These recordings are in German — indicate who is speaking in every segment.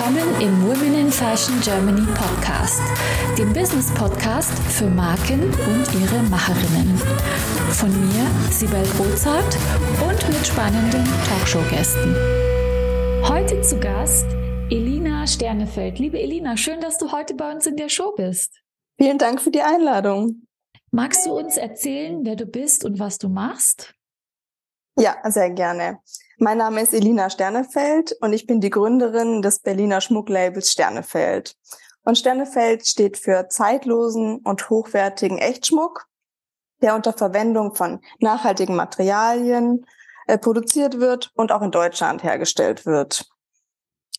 Speaker 1: willkommen im Women in Fashion Germany Podcast, dem Business Podcast für Marken und ihre Macherinnen. Von mir, Sibel Rozart und mit spannenden Talkshow-Gästen. Heute zu Gast Elina Sternefeld. Liebe Elina, schön, dass du heute bei uns in der Show bist.
Speaker 2: Vielen Dank für die Einladung.
Speaker 1: Magst du uns erzählen, wer du bist und was du machst?
Speaker 2: Ja, sehr gerne. Mein Name ist Elina Sternefeld und ich bin die Gründerin des Berliner Schmucklabels Sternefeld. Und Sternefeld steht für zeitlosen und hochwertigen Echtschmuck, der unter Verwendung von nachhaltigen Materialien äh, produziert wird und auch in Deutschland hergestellt wird.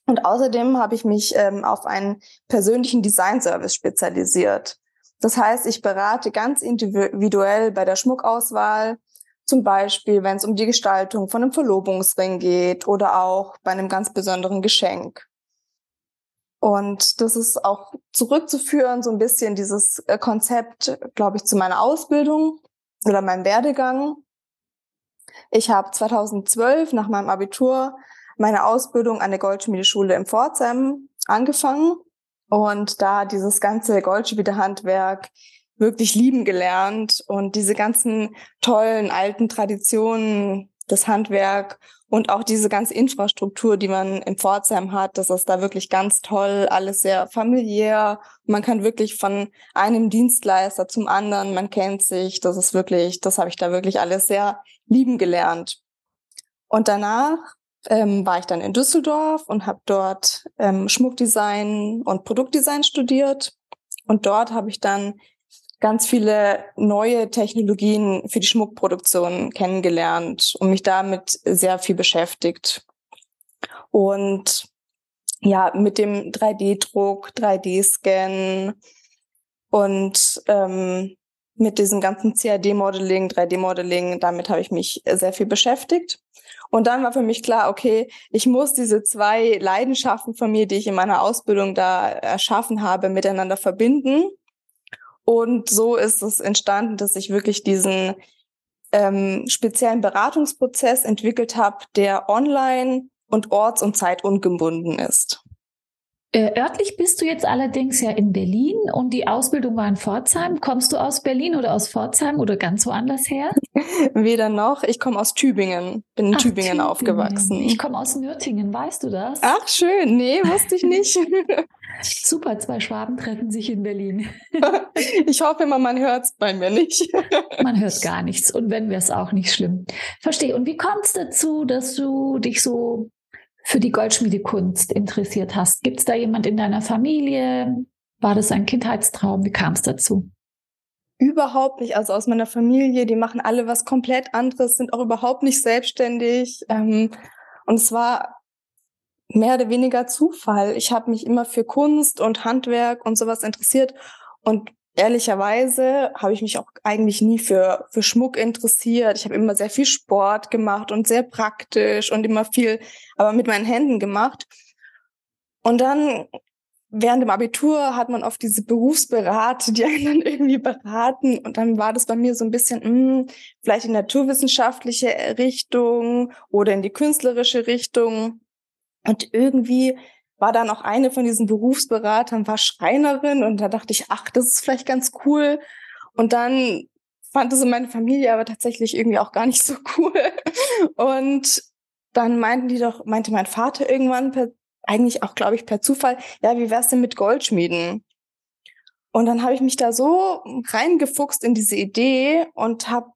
Speaker 2: Und außerdem habe ich mich ähm, auf einen persönlichen Designservice spezialisiert. Das heißt, ich berate ganz individuell bei der Schmuckauswahl, zum Beispiel, wenn es um die Gestaltung von einem Verlobungsring geht oder auch bei einem ganz besonderen Geschenk. Und das ist auch zurückzuführen, so ein bisschen dieses äh, Konzept, glaube ich, zu meiner Ausbildung oder meinem Werdegang. Ich habe 2012 nach meinem Abitur meine Ausbildung an der Goldschmiedeschule in Pforzheim angefangen und da dieses ganze Goldschmiedehandwerk wirklich lieben gelernt und diese ganzen tollen alten Traditionen, das Handwerk und auch diese ganze Infrastruktur, die man in Pforzheim hat, das ist da wirklich ganz toll, alles sehr familiär. Man kann wirklich von einem Dienstleister zum anderen, man kennt sich, das ist wirklich, das habe ich da wirklich alles sehr lieben gelernt. Und danach ähm, war ich dann in Düsseldorf und habe dort ähm, Schmuckdesign und Produktdesign studiert. Und dort habe ich dann ganz viele neue Technologien für die Schmuckproduktion kennengelernt und mich damit sehr viel beschäftigt. Und ja, mit dem 3D-Druck, 3D-Scan und ähm, mit diesem ganzen CAD-Modeling, 3D-Modeling, damit habe ich mich sehr viel beschäftigt. Und dann war für mich klar, okay, ich muss diese zwei Leidenschaften von mir, die ich in meiner Ausbildung da erschaffen habe, miteinander verbinden. Und so ist es entstanden, dass ich wirklich diesen ähm, speziellen Beratungsprozess entwickelt habe, der online und orts- und zeitungebunden ist.
Speaker 1: Äh, örtlich bist du jetzt allerdings ja in Berlin und die Ausbildung war in Pforzheim. Kommst du aus Berlin oder aus Pforzheim oder ganz woanders her?
Speaker 2: Weder noch. Ich komme aus Tübingen. Bin in Ach, Tübingen, Tübingen, aufgewachsen.
Speaker 1: Ich komme aus Nürtingen, weißt du das?
Speaker 2: Ach, schön. Nee, wusste ich nicht.
Speaker 1: Super, zwei Schwaben treffen sich in Berlin.
Speaker 2: ich hoffe immer, man hört es bei mir nicht.
Speaker 1: man hört gar nichts. Und wenn wäre es auch nicht schlimm. Verstehe. Und wie kommt es dazu, dass du dich so für die Goldschmiedekunst interessiert hast. Gibt es da jemand in deiner Familie? War das ein Kindheitstraum? Wie kam es dazu?
Speaker 2: Überhaupt nicht. Also aus meiner Familie, die machen alle was komplett anderes, sind auch überhaupt nicht selbstständig. Ähm, und es war mehr oder weniger Zufall. Ich habe mich immer für Kunst und Handwerk und sowas interessiert. Und ehrlicherweise habe ich mich auch eigentlich nie für, für Schmuck interessiert. Ich habe immer sehr viel Sport gemacht und sehr praktisch und immer viel, aber mit meinen Händen gemacht. Und dann während dem Abitur hat man oft diese Berufsberate, die einen dann irgendwie beraten. Und dann war das bei mir so ein bisschen, mh, hm, vielleicht in naturwissenschaftliche Richtung oder in die künstlerische Richtung. Und irgendwie war dann auch eine von diesen Berufsberatern, war Schreinerin und da dachte ich, ach, das ist vielleicht ganz cool. Und dann fand es meine Familie aber tatsächlich irgendwie auch gar nicht so cool. Und dann meinten die doch, meinte mein Vater irgendwann per, eigentlich auch, glaube ich, per Zufall, ja, wie wär's denn mit Goldschmieden? Und dann habe ich mich da so reingefuchst in diese Idee und habe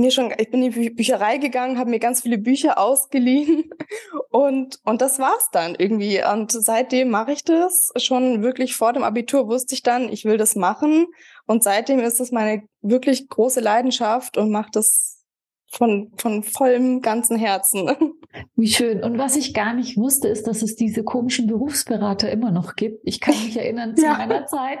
Speaker 2: mir schon, ich bin in die Bücherei gegangen, habe mir ganz viele Bücher ausgeliehen und und das war's dann irgendwie. Und seitdem mache ich das. Schon wirklich vor dem Abitur wusste ich dann, ich will das machen. Und seitdem ist es meine wirklich große Leidenschaft und macht das von, von vollem ganzen Herzen.
Speaker 1: Wie schön. Und was ich gar nicht wusste, ist, dass es diese komischen Berufsberater immer noch gibt. Ich kann mich erinnern zu ja. meiner Zeit.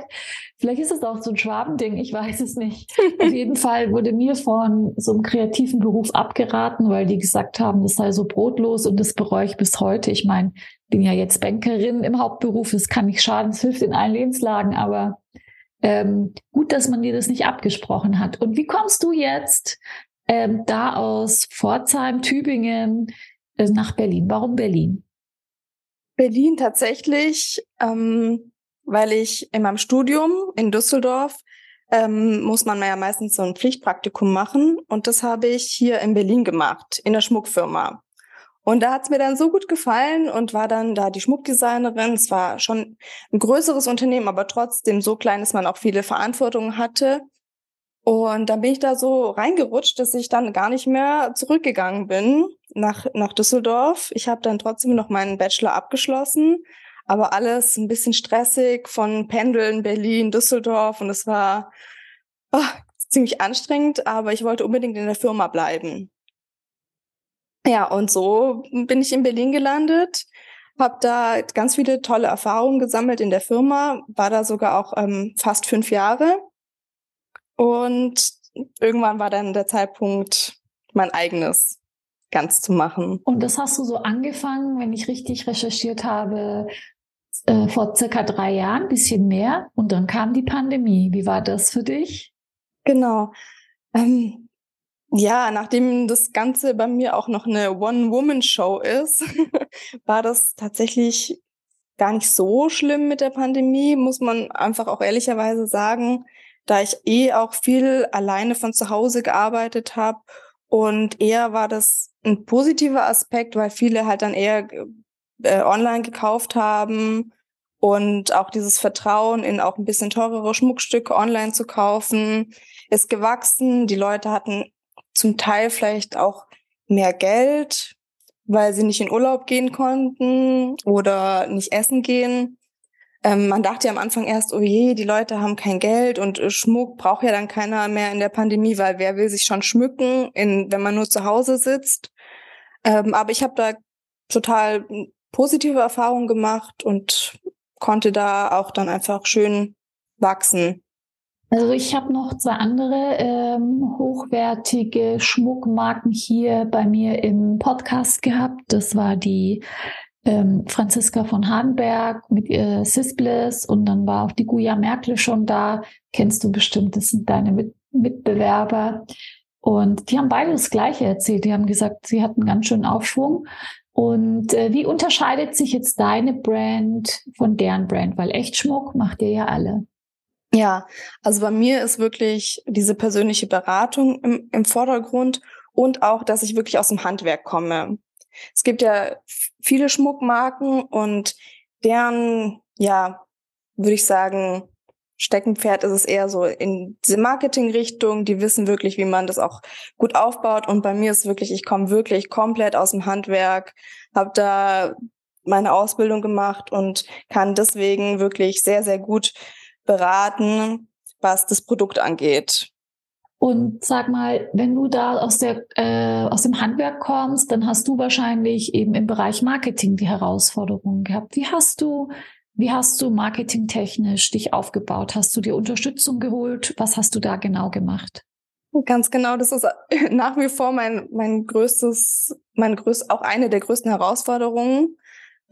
Speaker 1: Vielleicht ist es auch so ein Schwabending, ich weiß es nicht. Auf jeden Fall wurde mir von so einem kreativen Beruf abgeraten, weil die gesagt haben, das sei so brotlos und das bereue ich bis heute. Ich meine, bin ja jetzt Bankerin im Hauptberuf, es kann nicht schaden, es hilft in allen Lebenslagen, aber ähm, gut, dass man dir das nicht abgesprochen hat. Und wie kommst du jetzt ähm, da aus Pforzheim, Tübingen äh, nach Berlin. Warum Berlin?
Speaker 2: Berlin tatsächlich, ähm, weil ich in meinem Studium in Düsseldorf ähm, muss man ja meistens so ein Pflichtpraktikum machen und das habe ich hier in Berlin gemacht, in der Schmuckfirma. Und da hat's mir dann so gut gefallen und war dann da die Schmuckdesignerin. Es war schon ein größeres Unternehmen, aber trotzdem so klein, dass man auch viele Verantwortungen hatte. Und dann bin ich da so reingerutscht, dass ich dann gar nicht mehr zurückgegangen bin nach, nach Düsseldorf. Ich habe dann trotzdem noch meinen Bachelor abgeschlossen, aber alles ein bisschen stressig von Pendeln, Berlin, Düsseldorf und es war oh, ziemlich anstrengend, aber ich wollte unbedingt in der Firma bleiben. Ja, und so bin ich in Berlin gelandet, habe da ganz viele tolle Erfahrungen gesammelt in der Firma, war da sogar auch ähm, fast fünf Jahre und irgendwann war dann der Zeitpunkt, mein eigenes ganz zu machen.
Speaker 1: Und das hast du so angefangen, wenn ich richtig recherchiert habe, äh, vor circa drei Jahren, bisschen mehr. Und dann kam die Pandemie. Wie war das für dich?
Speaker 2: Genau. Ähm, ja, nachdem das Ganze bei mir auch noch eine One-Woman-Show ist, war das tatsächlich gar nicht so schlimm mit der Pandemie, muss man einfach auch ehrlicherweise sagen da ich eh auch viel alleine von zu Hause gearbeitet habe. Und eher war das ein positiver Aspekt, weil viele halt dann eher äh, online gekauft haben und auch dieses Vertrauen in auch ein bisschen teurere Schmuckstücke online zu kaufen ist gewachsen. Die Leute hatten zum Teil vielleicht auch mehr Geld, weil sie nicht in Urlaub gehen konnten oder nicht essen gehen. Ähm, man dachte ja am Anfang erst, oh je, die Leute haben kein Geld und äh, Schmuck braucht ja dann keiner mehr in der Pandemie, weil wer will sich schon schmücken, in, wenn man nur zu Hause sitzt. Ähm, aber ich habe da total positive Erfahrungen gemacht und konnte da auch dann einfach schön wachsen.
Speaker 1: Also ich habe noch zwei andere ähm, hochwertige Schmuckmarken hier bei mir im Podcast gehabt. Das war die ähm, Franziska von Hahnberg mit ihr Sisbliss und dann war auch die Guya Merkel schon da. Kennst du bestimmt, das sind deine mit Mitbewerber. Und die haben beide das Gleiche erzählt. Die haben gesagt, sie hatten ganz schön Aufschwung. Und äh, wie unterscheidet sich jetzt deine Brand von deren Brand? Weil Echtschmuck macht ihr ja alle.
Speaker 2: Ja, also bei mir ist wirklich diese persönliche Beratung im, im Vordergrund und auch, dass ich wirklich aus dem Handwerk komme. Es gibt ja viele Schmuckmarken und deren, ja, würde ich sagen, Steckenpferd ist es eher so in diese Marketingrichtung. Die wissen wirklich, wie man das auch gut aufbaut. Und bei mir ist wirklich, ich komme wirklich komplett aus dem Handwerk, habe da meine Ausbildung gemacht und kann deswegen wirklich sehr, sehr gut beraten, was das Produkt angeht.
Speaker 1: Und sag mal, wenn du da aus, der, äh, aus dem Handwerk kommst, dann hast du wahrscheinlich eben im Bereich Marketing die Herausforderungen gehabt. Wie hast du, wie hast du marketingtechnisch dich aufgebaut? Hast du dir Unterstützung geholt? Was hast du da genau gemacht?
Speaker 2: Ganz genau, das ist nach wie vor mein, mein größtes, mein größt, auch eine der größten Herausforderungen,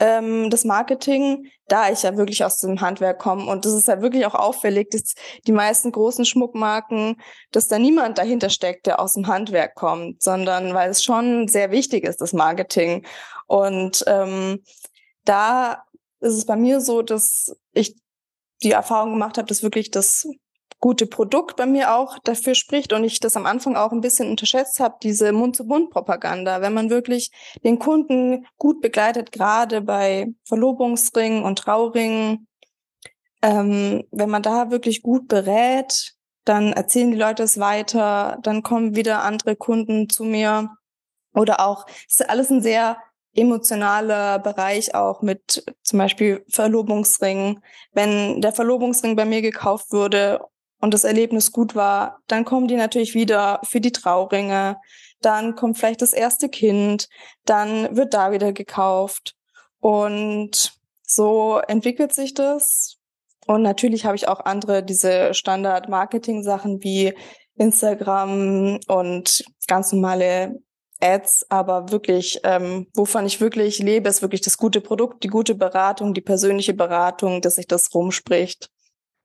Speaker 2: ähm, das Marketing, da ich ja wirklich aus dem Handwerk komme. Und das ist ja wirklich auch auffällig, dass die meisten großen Schmuckmarken, dass da niemand dahinter steckt, der aus dem Handwerk kommt, sondern weil es schon sehr wichtig ist, das Marketing. Und ähm, da ist es bei mir so, dass ich die Erfahrung gemacht habe, dass wirklich das gute Produkt bei mir auch dafür spricht und ich das am Anfang auch ein bisschen unterschätzt habe, diese Mund-zu-Mund-Propaganda. Wenn man wirklich den Kunden gut begleitet, gerade bei Verlobungsringen und Trauringen, ähm, wenn man da wirklich gut berät, dann erzählen die Leute es weiter, dann kommen wieder andere Kunden zu mir. Oder auch, es ist alles ein sehr emotionaler Bereich auch mit zum Beispiel Verlobungsringen. Wenn der Verlobungsring bei mir gekauft wurde und das Erlebnis gut war, dann kommen die natürlich wieder für die Trauringe. Dann kommt vielleicht das erste Kind, dann wird da wieder gekauft. Und so entwickelt sich das. Und natürlich habe ich auch andere, diese Standard-Marketing-Sachen wie Instagram und ganz normale Ads, aber wirklich, ähm, wovon ich wirklich lebe, ist wirklich das gute Produkt, die gute Beratung, die persönliche Beratung, dass sich das rumspricht.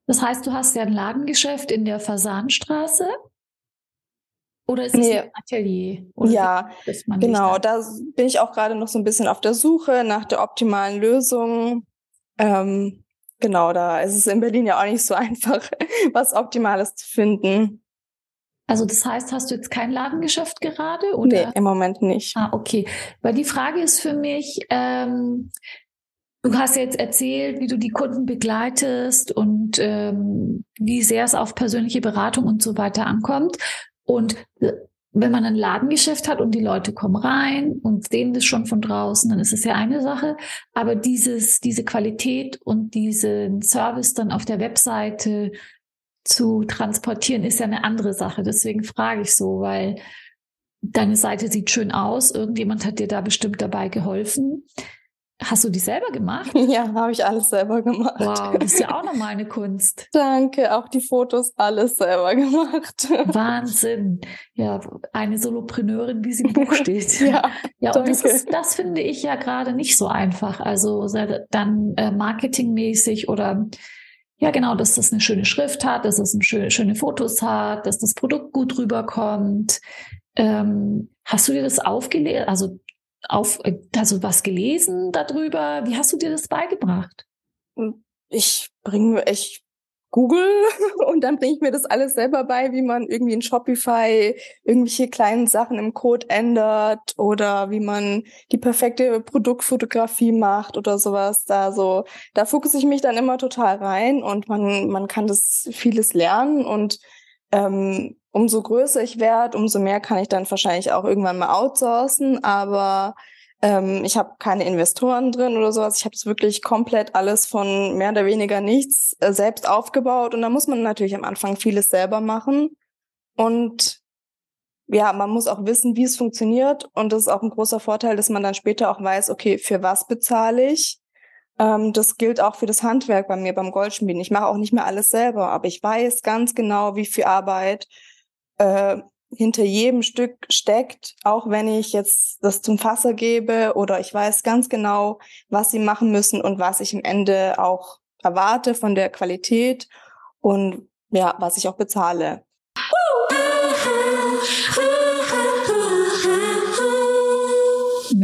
Speaker 1: Das heißt, du hast ja ein Ladengeschäft in der Fasanstraße. Oder ist es nee. ein Atelier? Oder
Speaker 2: ja, genau. Da bin ich auch gerade noch so ein bisschen auf der Suche nach der optimalen Lösung. Ähm, genau, da ist es in Berlin ja auch nicht so einfach, was Optimales zu finden.
Speaker 1: Also das heißt, hast du jetzt kein Ladengeschäft gerade? Oder?
Speaker 2: Nee, im Moment nicht.
Speaker 1: Ah, okay. Weil die Frage ist für mich, ähm, du hast jetzt erzählt, wie du die Kunden begleitest und ähm, wie sehr es auf persönliche Beratung und so weiter ankommt. Und äh, wenn man ein Ladengeschäft hat und die Leute kommen rein und sehen das schon von draußen, dann ist es ja eine Sache. Aber dieses, diese Qualität und diesen Service dann auf der Webseite zu transportieren, ist ja eine andere Sache. Deswegen frage ich so, weil deine Seite sieht schön aus. Irgendjemand hat dir da bestimmt dabei geholfen. Hast du die selber gemacht?
Speaker 2: Ja, habe ich alles selber gemacht.
Speaker 1: Wow, das ist ja auch nochmal eine Kunst.
Speaker 2: Danke, auch die Fotos alles selber gemacht.
Speaker 1: Wahnsinn. Ja, eine Solopreneurin, wie sie im Buch steht. ja, ja und das, ist, das finde ich ja gerade nicht so einfach. Also dann äh, marketingmäßig oder ja, genau, dass das eine schöne Schrift hat, dass es das schöne, schöne Fotos hat, dass das Produkt gut rüberkommt. Ähm, hast du dir das aufgelesen? Also auf, also was gelesen darüber? Wie hast du dir das beigebracht?
Speaker 2: Ich bringe, ich google und dann bringe ich mir das alles selber bei, wie man irgendwie in Shopify irgendwelche kleinen Sachen im Code ändert oder wie man die perfekte Produktfotografie macht oder sowas. Da so, da fokussiere ich mich dann immer total rein und man, man kann das vieles lernen und ähm, umso größer ich werde, umso mehr kann ich dann wahrscheinlich auch irgendwann mal outsourcen. Aber ähm, ich habe keine Investoren drin oder sowas. Ich habe es wirklich komplett alles von mehr oder weniger nichts äh, selbst aufgebaut. Und da muss man natürlich am Anfang vieles selber machen. Und ja, man muss auch wissen, wie es funktioniert. Und das ist auch ein großer Vorteil, dass man dann später auch weiß, okay, für was bezahle ich? Ähm, das gilt auch für das Handwerk bei mir beim Goldschmieden. Ich mache auch nicht mehr alles selber, aber ich weiß ganz genau, wie viel Arbeit äh, hinter jedem Stück steckt, auch wenn ich jetzt das zum Fasser gebe oder ich weiß ganz genau, was sie machen müssen und was ich im Ende auch erwarte von der Qualität und ja, was ich auch bezahle.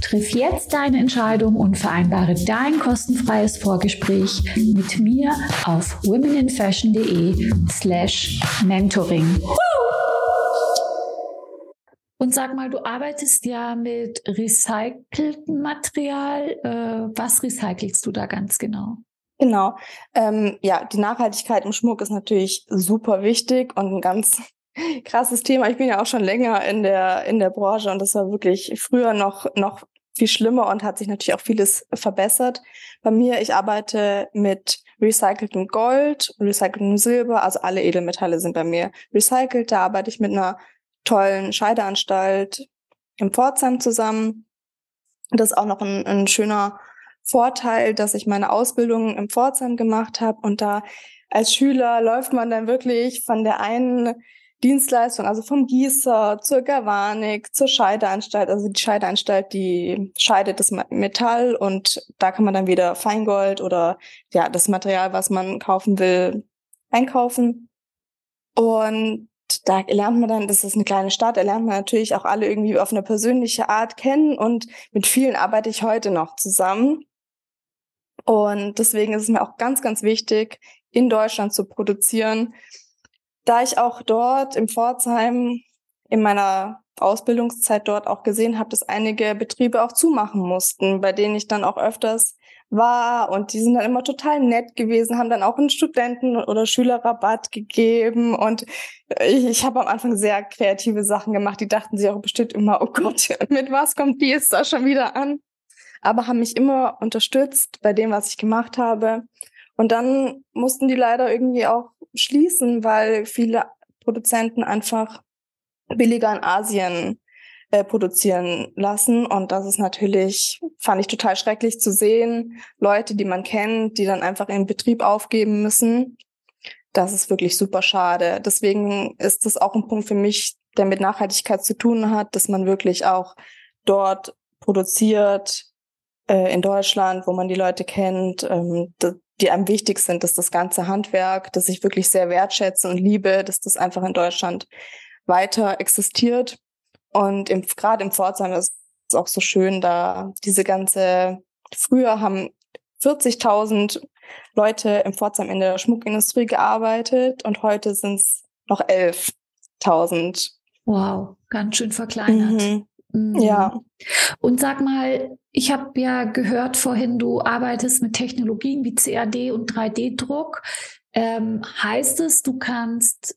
Speaker 1: Triff jetzt deine Entscheidung und vereinbare dein kostenfreies Vorgespräch mit mir auf womeninfashion.de slash mentoring. Und sag mal, du arbeitest ja mit recyceltem Material. Äh, was recycelst du da ganz genau?
Speaker 2: Genau. Ähm, ja, die Nachhaltigkeit im Schmuck ist natürlich super wichtig und ein ganz krasses Thema. Ich bin ja auch schon länger in der, in der Branche und das war wirklich früher noch, noch viel schlimmer und hat sich natürlich auch vieles verbessert. Bei mir, ich arbeite mit recyceltem Gold, recyceltem Silber, also alle Edelmetalle sind bei mir recycelt. Da arbeite ich mit einer tollen Scheideanstalt im Pforzheim zusammen. Das ist auch noch ein, ein schöner Vorteil, dass ich meine Ausbildung im Pforzheim gemacht habe und da als Schüler läuft man dann wirklich von der einen Dienstleistung, also vom Gießer zur Galvanik, zur Scheideanstalt. Also die Scheideanstalt, die scheidet das Metall und da kann man dann wieder Feingold oder ja, das Material, was man kaufen will, einkaufen. Und da lernt man dann, das ist eine kleine Stadt, da lernt man natürlich auch alle irgendwie auf eine persönliche Art kennen und mit vielen arbeite ich heute noch zusammen. Und deswegen ist es mir auch ganz, ganz wichtig, in Deutschland zu produzieren. Da ich auch dort im Pforzheim in meiner Ausbildungszeit dort auch gesehen habe, dass einige Betriebe auch zumachen mussten, bei denen ich dann auch öfters war und die sind dann immer total nett gewesen, haben dann auch einen Studenten- oder Schülerrabatt gegeben und ich, ich habe am Anfang sehr kreative Sachen gemacht, die dachten sich auch bestimmt immer, oh Gott, mit was kommt die jetzt da schon wieder an? aber haben mich immer unterstützt bei dem, was ich gemacht habe. Und dann mussten die leider irgendwie auch schließen, weil viele Produzenten einfach billiger in Asien äh, produzieren lassen. Und das ist natürlich, fand ich total schrecklich zu sehen. Leute, die man kennt, die dann einfach ihren Betrieb aufgeben müssen. Das ist wirklich super schade. Deswegen ist das auch ein Punkt für mich, der mit Nachhaltigkeit zu tun hat, dass man wirklich auch dort produziert, äh, in Deutschland, wo man die Leute kennt, ähm, die einem wichtig sind, dass das ganze Handwerk, das ich wirklich sehr wertschätze und liebe, dass das einfach in Deutschland weiter existiert. Und im, gerade im Pforzheim ist es auch so schön, da diese ganze, früher haben 40.000 Leute im Pforzheim in der Schmuckindustrie gearbeitet und heute sind es noch 11.000.
Speaker 1: Wow, ganz schön verkleinert. Mhm.
Speaker 2: Mhm. Ja.
Speaker 1: Und sag mal, ich habe ja gehört vorhin, du arbeitest mit Technologien wie CAD und 3D-Druck. Ähm, heißt es, du kannst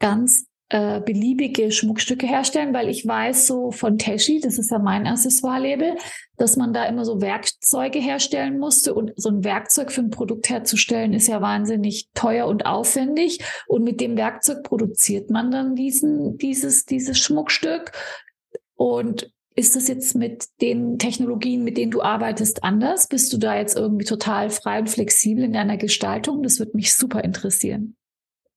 Speaker 1: ganz äh, beliebige Schmuckstücke herstellen, weil ich weiß so von Teshi, das ist ja mein Accessoire-Label, dass man da immer so Werkzeuge herstellen musste und so ein Werkzeug für ein Produkt herzustellen ist ja wahnsinnig teuer und aufwendig und mit dem Werkzeug produziert man dann diesen, dieses, dieses Schmuckstück und ist das jetzt mit den Technologien, mit denen du arbeitest, anders? Bist du da jetzt irgendwie total frei und flexibel in deiner Gestaltung? Das würde mich super interessieren.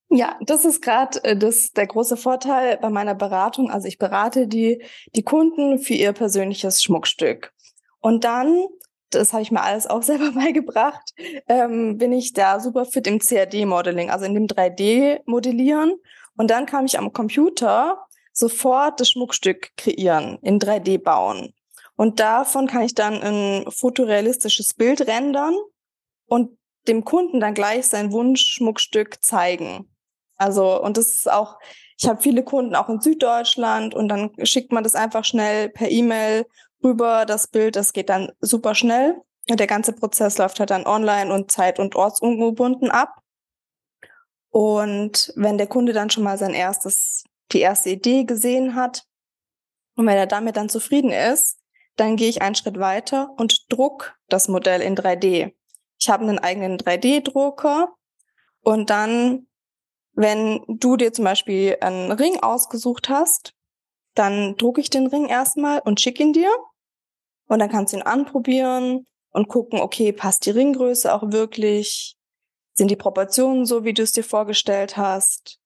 Speaker 2: Ja, das ist gerade äh, der große Vorteil bei meiner Beratung. Also ich berate die die Kunden für ihr persönliches Schmuckstück und dann, das habe ich mir alles auch selber beigebracht, ähm, bin ich da super fit im CAD-Modeling, also in dem 3D-Modellieren. Und dann kam ich am Computer sofort das Schmuckstück kreieren, in 3D bauen. Und davon kann ich dann ein fotorealistisches Bild rendern und dem Kunden dann gleich sein Wunschschmuckstück zeigen. Also, und das ist auch, ich habe viele Kunden auch in Süddeutschland und dann schickt man das einfach schnell per E-Mail rüber, das Bild, das geht dann super schnell. Und der ganze Prozess läuft halt dann online und zeit- und ortsungebunden ab. Und wenn der Kunde dann schon mal sein erstes die erste Idee gesehen hat. Und wenn er damit dann zufrieden ist, dann gehe ich einen Schritt weiter und druck das Modell in 3D. Ich habe einen eigenen 3D-Drucker und dann, wenn du dir zum Beispiel einen Ring ausgesucht hast, dann drucke ich den Ring erstmal und schicke ihn dir. Und dann kannst du ihn anprobieren und gucken, okay, passt die Ringgröße auch wirklich? Sind die Proportionen so, wie du es dir vorgestellt hast?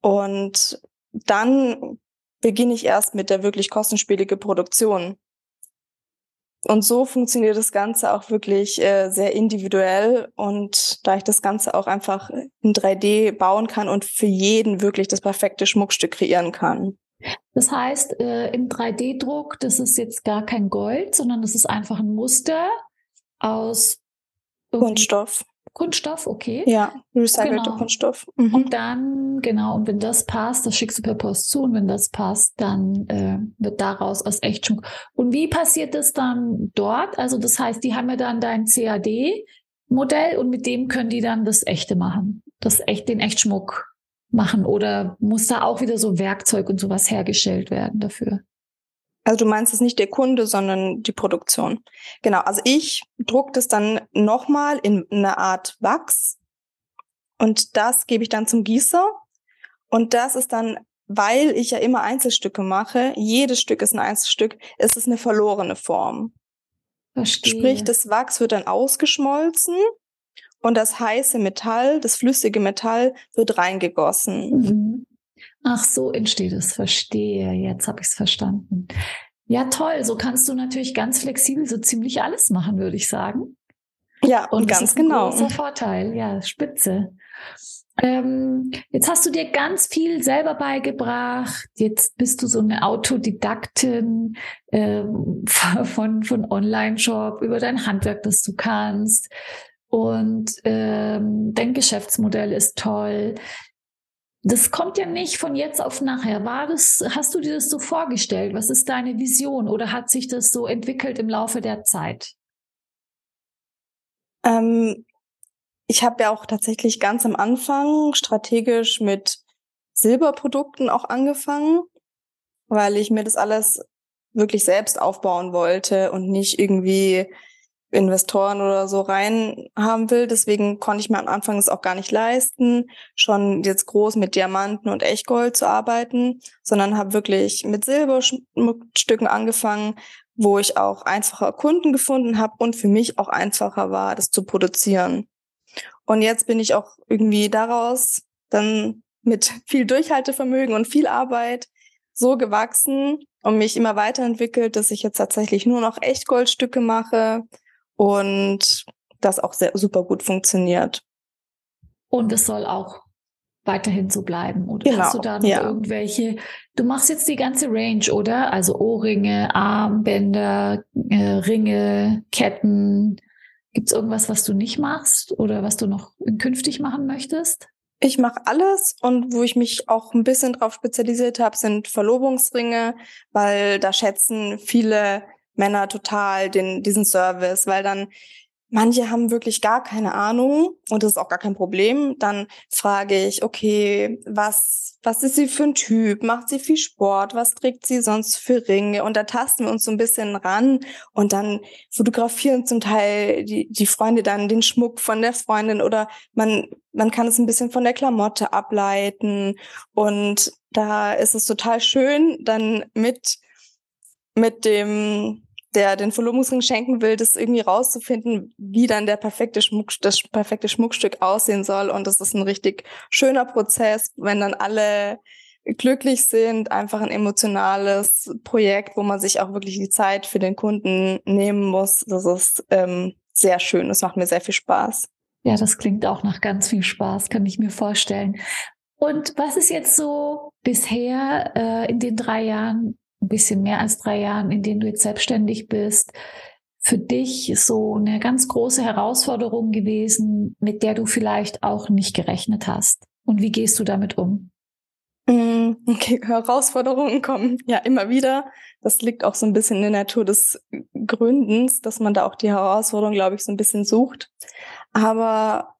Speaker 2: Und dann beginne ich erst mit der wirklich kostenspielige Produktion. Und so funktioniert das Ganze auch wirklich äh, sehr individuell. Und da ich das Ganze auch einfach in 3D bauen kann und für jeden wirklich das perfekte Schmuckstück kreieren kann.
Speaker 1: Das heißt, äh, im 3D-Druck, das ist jetzt gar kein Gold, sondern das ist einfach ein Muster aus
Speaker 2: Kunststoff.
Speaker 1: Kunststoff, okay.
Speaker 2: Ja, recycelter genau. Kunststoff.
Speaker 1: Mhm. Und dann, genau, und wenn das passt, das schickst du per Post zu und wenn das passt, dann äh, wird daraus aus Echtschmuck. Und wie passiert das dann dort? Also das heißt, die haben ja dann dein CAD-Modell und mit dem können die dann das Echte machen, das echt, den Echtschmuck machen oder muss da auch wieder so Werkzeug und sowas hergestellt werden dafür?
Speaker 2: Also du meinst es nicht der Kunde, sondern die Produktion. Genau, also ich druck das dann nochmal in eine Art Wachs und das gebe ich dann zum Gießer und das ist dann, weil ich ja immer Einzelstücke mache, jedes Stück ist ein Einzelstück, ist es eine verlorene Form. Verstehe. Sprich, das Wachs wird dann ausgeschmolzen und das heiße Metall, das flüssige Metall wird reingegossen.
Speaker 1: Mhm. Ach, so entsteht es. Verstehe. Jetzt habe ich es verstanden. Ja, toll. So kannst du natürlich ganz flexibel so ziemlich alles machen, würde ich sagen.
Speaker 2: Ja, und ganz das ist ein genau.
Speaker 1: Großer Vorteil. Ja, spitze. Ähm, jetzt hast du dir ganz viel selber beigebracht. Jetzt bist du so eine Autodidaktin äh, von, von Online-Shop über dein Handwerk, das du kannst. Und ähm, dein Geschäftsmodell ist toll das kommt ja nicht von jetzt auf nachher. War das, hast du dir das so vorgestellt? Was ist deine Vision oder hat sich das so entwickelt im Laufe der Zeit?
Speaker 2: Ähm, ich habe ja auch tatsächlich ganz am Anfang strategisch mit Silberprodukten auch angefangen, weil ich mir das alles wirklich selbst aufbauen wollte und nicht irgendwie Investoren oder so rein haben will. Deswegen konnte ich mir am Anfang es auch gar nicht leisten, schon jetzt groß mit Diamanten und Echtgold zu arbeiten, sondern habe wirklich mit Silberstücken angefangen, wo ich auch einfacher Kunden gefunden habe und für mich auch einfacher war, das zu produzieren. Und jetzt bin ich auch irgendwie daraus dann mit viel Durchhaltevermögen und viel Arbeit so gewachsen und mich immer weiterentwickelt, dass ich jetzt tatsächlich nur noch Echtgoldstücke mache und das auch sehr super gut funktioniert.
Speaker 1: Und es soll auch weiterhin so bleiben, oder genau, hast du da noch ja. irgendwelche? Du machst jetzt die ganze Range, oder? Also Ohrringe, Armbänder, äh, Ringe, Ketten. Gibt es irgendwas, was du nicht machst oder was du noch künftig machen möchtest?
Speaker 2: Ich mache alles und wo ich mich auch ein bisschen drauf spezialisiert habe, sind Verlobungsringe, weil da schätzen viele Männer total den, diesen Service, weil dann manche haben wirklich gar keine Ahnung und das ist auch gar kein Problem. Dann frage ich, okay, was, was ist sie für ein Typ? Macht sie viel Sport? Was trägt sie sonst für Ringe? Und da tasten wir uns so ein bisschen ran und dann fotografieren zum Teil die, die Freunde dann den Schmuck von der Freundin oder man, man kann es ein bisschen von der Klamotte ableiten und da ist es total schön, dann mit, mit dem, der den Verlobungsring schenken will, das irgendwie rauszufinden, wie dann der perfekte Schmuck, das perfekte Schmuckstück aussehen soll. Und das ist ein richtig schöner Prozess, wenn dann alle glücklich sind, einfach ein emotionales Projekt, wo man sich auch wirklich die Zeit für den Kunden nehmen muss. Das ist ähm, sehr schön. Das macht mir sehr viel Spaß.
Speaker 1: Ja, das klingt auch nach ganz viel Spaß, kann ich mir vorstellen. Und was ist jetzt so bisher äh, in den drei Jahren ein bisschen mehr als drei Jahren, in denen du jetzt selbstständig bist, für dich so eine ganz große Herausforderung gewesen, mit der du vielleicht auch nicht gerechnet hast? Und wie gehst du damit um?
Speaker 2: Mm, okay, Herausforderungen kommen ja immer wieder. Das liegt auch so ein bisschen in der Natur des Gründens, dass man da auch die Herausforderung, glaube ich, so ein bisschen sucht. Aber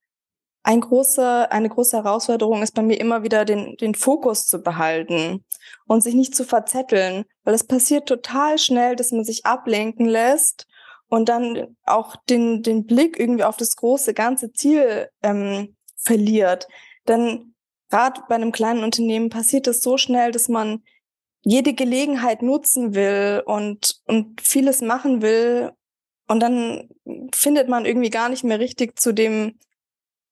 Speaker 2: ein große, eine große Herausforderung ist bei mir immer wieder den, den Fokus zu behalten und sich nicht zu verzetteln, weil es passiert total schnell, dass man sich ablenken lässt und dann auch den, den Blick irgendwie auf das große ganze Ziel ähm, verliert. Denn gerade bei einem kleinen Unternehmen passiert es so schnell, dass man jede Gelegenheit nutzen will und, und vieles machen will. Und dann findet man irgendwie gar nicht mehr richtig zu dem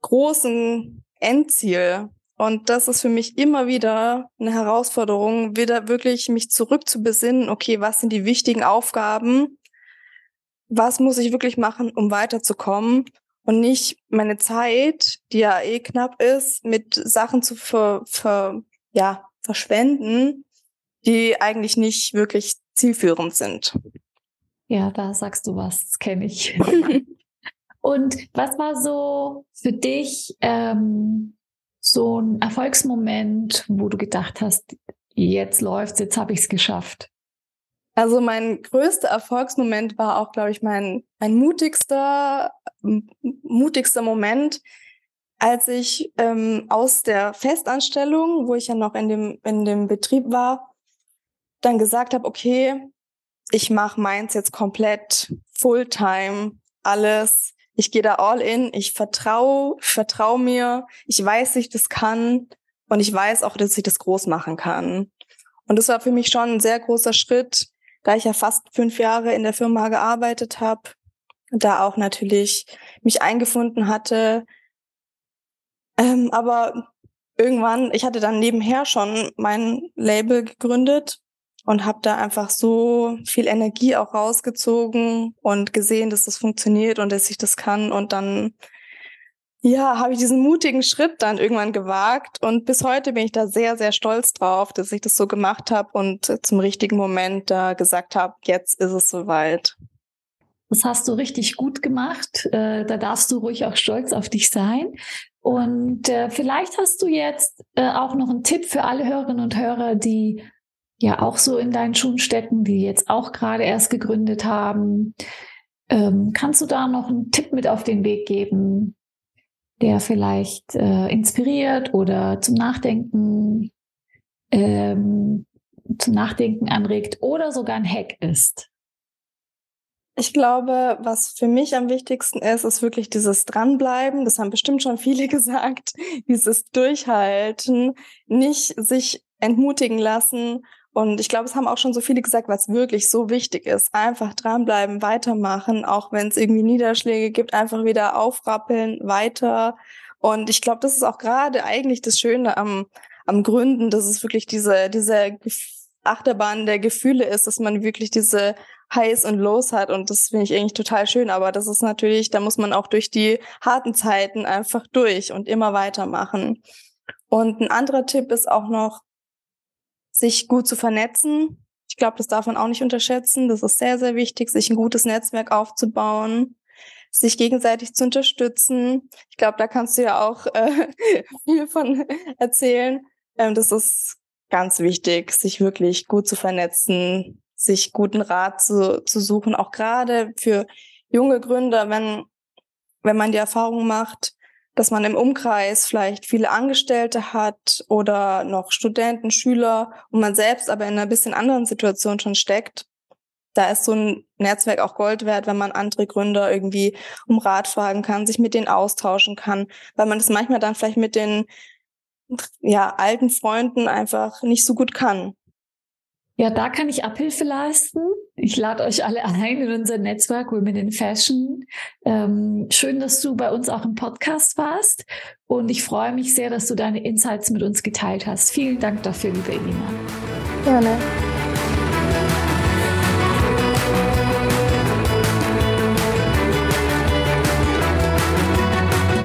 Speaker 2: großen Endziel. Und das ist für mich immer wieder eine Herausforderung, wieder wirklich mich zurück zu besinnen, okay, was sind die wichtigen Aufgaben? Was muss ich wirklich machen, um weiterzukommen? Und nicht meine Zeit, die ja eh knapp ist, mit Sachen zu ver, ver, ja, verschwenden, die eigentlich nicht wirklich zielführend sind.
Speaker 1: Ja, da sagst du was, das kenne ich. Und was war so für dich ähm, so ein Erfolgsmoment, wo du gedacht hast, jetzt läuft's, jetzt habe ich es geschafft?
Speaker 2: Also mein größter Erfolgsmoment war auch, glaube ich, mein, mein mutigster, mutigster Moment, als ich ähm, aus der Festanstellung, wo ich ja noch in dem, in dem Betrieb war, dann gesagt habe, okay, ich mache meins jetzt komplett Fulltime, alles ich gehe da all in, ich vertraue, vertraue mir, ich weiß, dass ich das kann und ich weiß auch, dass ich das groß machen kann. Und das war für mich schon ein sehr großer Schritt, da ich ja fast fünf Jahre in der Firma gearbeitet habe, da auch natürlich mich eingefunden hatte. Ähm, aber irgendwann, ich hatte dann nebenher schon mein Label gegründet und habe da einfach so viel Energie auch rausgezogen und gesehen, dass das funktioniert und dass ich das kann und dann ja, habe ich diesen mutigen Schritt dann irgendwann gewagt und bis heute bin ich da sehr, sehr stolz drauf, dass ich das so gemacht habe und zum richtigen Moment da gesagt habe, jetzt ist es soweit.
Speaker 1: Das hast du richtig gut gemacht. Äh, da darfst du ruhig auch stolz auf dich sein. Und äh, vielleicht hast du jetzt äh, auch noch einen Tipp für alle Hörerinnen und Hörer, die ja auch so in deinen Schuhen stecken, die jetzt auch gerade erst gegründet haben. Ähm, kannst du da noch einen Tipp mit auf den Weg geben, der vielleicht äh, inspiriert oder zum Nachdenken, ähm, zum Nachdenken anregt oder sogar ein Hack ist?
Speaker 2: Ich glaube, was für mich am wichtigsten ist, ist wirklich dieses Dranbleiben. Das haben bestimmt schon viele gesagt. Dieses Durchhalten, nicht sich entmutigen lassen. Und ich glaube, es haben auch schon so viele gesagt, was wirklich so wichtig ist. Einfach dranbleiben, weitermachen, auch wenn es irgendwie Niederschläge gibt, einfach wieder aufrappeln, weiter. Und ich glaube, das ist auch gerade eigentlich das Schöne am, am Gründen, dass es wirklich diese, diese Achterbahn der Gefühle ist, dass man wirklich diese Highs und Lows hat und das finde ich eigentlich total schön, aber das ist natürlich, da muss man auch durch die harten Zeiten einfach durch und immer weitermachen. Und ein anderer Tipp ist auch noch, sich gut zu vernetzen. Ich glaube, das darf man auch nicht unterschätzen. Das ist sehr, sehr wichtig, sich ein gutes Netzwerk aufzubauen, sich gegenseitig zu unterstützen. Ich glaube, da kannst du ja auch äh, viel von erzählen. Ähm, das ist ganz wichtig, sich wirklich gut zu vernetzen, sich guten Rat zu, zu suchen, auch gerade für junge Gründer, wenn, wenn man die Erfahrung macht, dass man im Umkreis vielleicht viele Angestellte hat oder noch Studenten, Schüler und man selbst aber in einer bisschen anderen Situation schon steckt. Da ist so ein Netzwerk auch Gold wert, wenn man andere Gründer irgendwie um Rat fragen kann, sich mit denen austauschen kann, weil man das manchmal dann vielleicht mit den ja, alten Freunden einfach nicht so gut kann.
Speaker 1: Ja, da kann ich Abhilfe leisten. Ich lade euch alle ein in unser Netzwerk Women in Fashion. Ähm, schön, dass du bei uns auch im Podcast warst. Und ich freue mich sehr, dass du deine Insights mit uns geteilt hast. Vielen Dank dafür, liebe Elina.
Speaker 2: Gerne.